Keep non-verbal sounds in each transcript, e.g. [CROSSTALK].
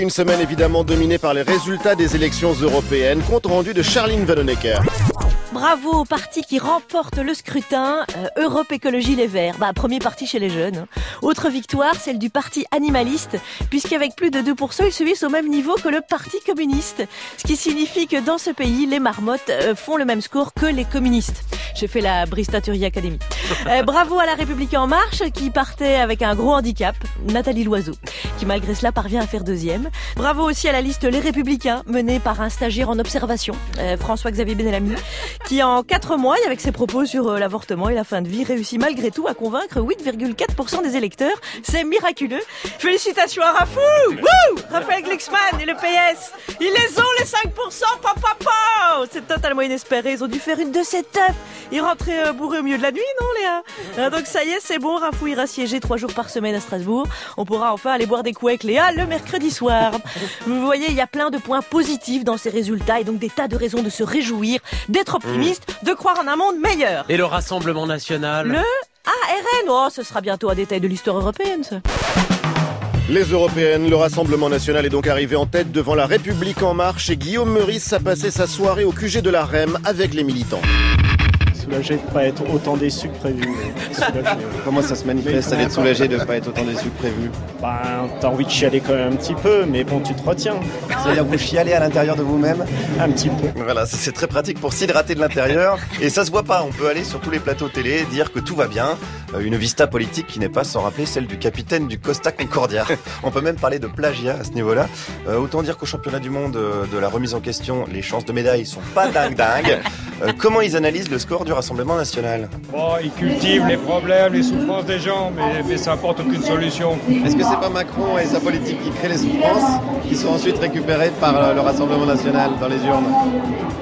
Une semaine évidemment dominée par les résultats des élections européennes, compte rendu de Charline Vanhoenacker. Bravo au parti qui remporte le scrutin, euh, Europe Écologie Les Verts. Bah, premier parti chez les jeunes. hein. Autre victoire, celle du parti animaliste, puisqu'avec plus de 2%, ils se au même niveau que le parti communiste. Ce qui signifie que dans ce pays, les marmottes euh, font le même score que les communistes. J'ai fait la Bristaturi Academy. Euh, bravo à la République En Marche, qui partait avec un gros handicap, Nathalie Loiseau, qui malgré cela parvient à faire deuxième. Bravo aussi à la liste Les Républicains, menée par un stagiaire en observation, euh, François-Xavier Benelamy, qui en quatre mois, avec ses propos sur euh, l'avortement et la fin de vie, réussit malgré tout à convaincre 8,4% des électeurs. C'est miraculeux. Félicitations à Rafou Raphaël Glixman et le PS Ils les ont les 5% papa C'est totalement inespéré. Ils ont dû faire une de ces teufs. Ils rentraient euh, bourrés au milieu de la nuit, non Léa? Ah, Donc ça y est, c'est bon. Rafou ira siéger trois jours par semaine à Strasbourg. On pourra enfin aller boire des coups avec Léa le mercredi soir. [LAUGHS] Vous voyez, il y a plein de points positifs dans ces résultats et donc des tas de raisons de se réjouir, d'être optimiste, de croire en un monde meilleur. Et le Rassemblement National? Le ARN, oh, ce sera bientôt un détail de l'histoire européenne, ça. Les européennes, le Rassemblement national est donc arrivé en tête devant la République en marche et Guillaume Meurice a passé sa soirée au QG de la REM avec les militants. Soulagé de ne pas être autant déçu que prévu. Comment ça se manifeste Ça d'être soulagé de ne pas être autant déçu que prévu Ben, t'as envie de chialer quand même un petit peu, mais bon, tu te retiens. C'est-à-dire vous chialez à l'intérieur de vous-même Un petit peu. Voilà, ça, c'est très pratique pour s'hydrater de l'intérieur. Et ça se voit pas, on peut aller sur tous les plateaux télé, dire que tout va bien. Euh, Une vista politique qui n'est pas sans rappeler celle du capitaine du Costa Concordia. On peut même parler de plagiat à ce niveau-là. Euh, autant dire qu'au championnat du monde euh, de la remise en question, les chances de médaille sont pas dingue dingue. Euh, comment ils analysent le score du Rassemblement national Bon, ils cultivent les problèmes, les souffrances des gens, mais, mais ça apporte aucune solution. Est-ce que c'est pas Macron et sa politique qui créent les souffrances qui sont ensuite récupérées par euh, le Rassemblement national dans les urnes?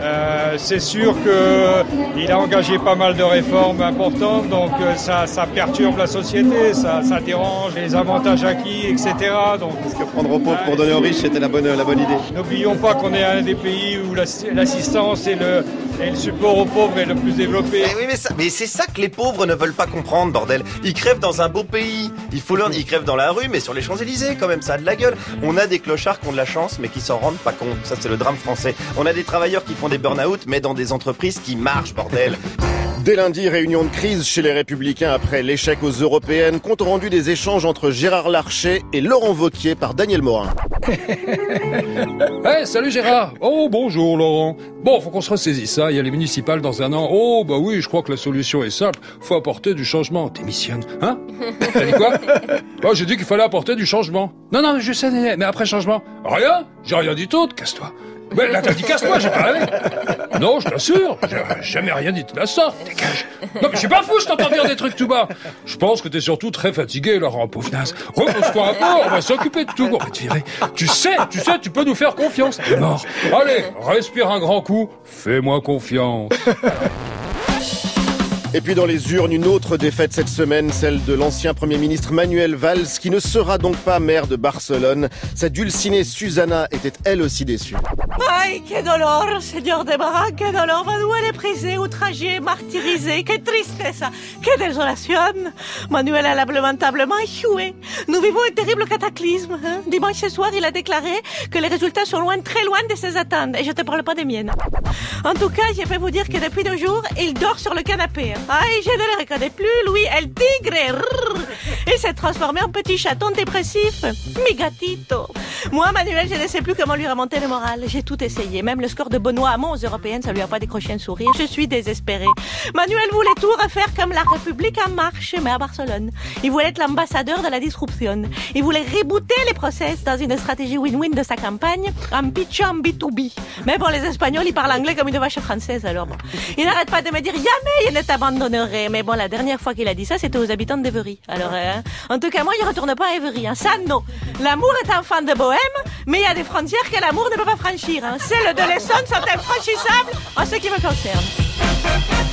Euh, c'est sûr qu'il a engagé pas mal de réformes importantes, donc ça, ça perturbe la société, ça, ça dérange les avantages acquis, etc. Donc, Est-ce que prendre aux pauvres pour donner aux riches, c'était la bonne, la bonne idée? N'oublions pas qu'on est un des pays où l'ass- l'assistance et le, et le support aux pauvres est le plus développé. Mais oui, mais, ça- mais c'est ça que les pauvres ne veulent pas comprendre, bordel. Ils crèvent dans un beau pays. Il faut leur, ils crèvent dans la rue, mais sur les Champs-Élysées, quand même, ça a de la gueule. On a des clochards qui ont de la chance, mais qui s'en rendent pas compte. Ça, c'est le drame français. On a des travailleurs qui font des burn-out, mais dans des entreprises qui marchent, bordel. Dès lundi, réunion de crise chez les Républicains après l'échec aux Européennes, compte rendu des échanges entre Gérard Larcher et Laurent Vauquier par Daniel Morin. [LAUGHS] Eh, salut Gérard Oh, bonjour Laurent Bon, faut qu'on se ressaisisse, ça. Il y a les municipales dans un an. Oh, bah oui, je crois que la solution est simple. Faut apporter du changement. Démissionne, hein [LAUGHS] T'as dit quoi Oh, j'ai dit qu'il fallait apporter du changement. Non, non, je sais, mais après changement Rien J'ai rien dit tout, casse-toi. Mais là, t'as dit casse-toi, j'ai pas rêvé. Non, je t'assure, j'ai jamais rien dit de la sorte. Dégage. Non, mais je suis pas fou, je t'entends dire des trucs tout bas. Je pense que t'es surtout très fatigué, Laurent, pauvre naze. Repose-toi un peu, on va s'occuper de tout, on va te virer. Tu sais, tu sais, tu peux nous faire confiance. T'es. Allez, respire un grand coup. Fais-moi confiance. [LAUGHS] Et puis dans les urnes, une autre défaite cette semaine, celle de l'ancien Premier ministre Manuel Valls, qui ne sera donc pas maire de Barcelone. Sa dulcinée Susanna était elle aussi déçue. Ay, qué dolor, señor de Barra, qué dolor. Manuel est prisé, outragé, martyrisé. Qué tristeza, qué désolation. Manuel a lamentablement échoué. Nous vivons un terrible cataclysme. hein. Dimanche soir, il a déclaré que les résultats sont loin, très loin de ses attentes. Et je te parle pas des miennes. En tout cas, je peux vous dire que depuis deux jours, il dort sur le canapé. Ay, je ne le reconnais plus, lui, el tigre. S'est transformé en petit chaton dépressif. Mi gatito. Moi, Manuel, je ne sais plus comment lui remonter le moral. J'ai tout essayé. Même le score de Benoît Hamon aux européennes, ça lui a pas décroché un sourire. Je suis désespérée. Manuel voulait tout refaire comme la République en marche, mais à Barcelone. Il voulait être l'ambassadeur de la disruption. Il voulait rebooter les process dans une stratégie win-win de sa campagne en pitchant B2B. Mais bon, les Espagnols, ils parlent anglais comme une vache française, alors bon. Il n'arrête pas de me dire, jamais il ne t'abandonnerait. Mais bon, la dernière fois qu'il a dit ça, c'était aux habitants d'Every. Alors, hein, en tout cas, moi, je retourne pas à Every. Hein. Ça, non. L'amour est un fan de bohème, mais il y a des frontières que l'amour ne peut pas franchir. Hein. Celles de l'Essonne sont infranchissables en ce qui me concerne.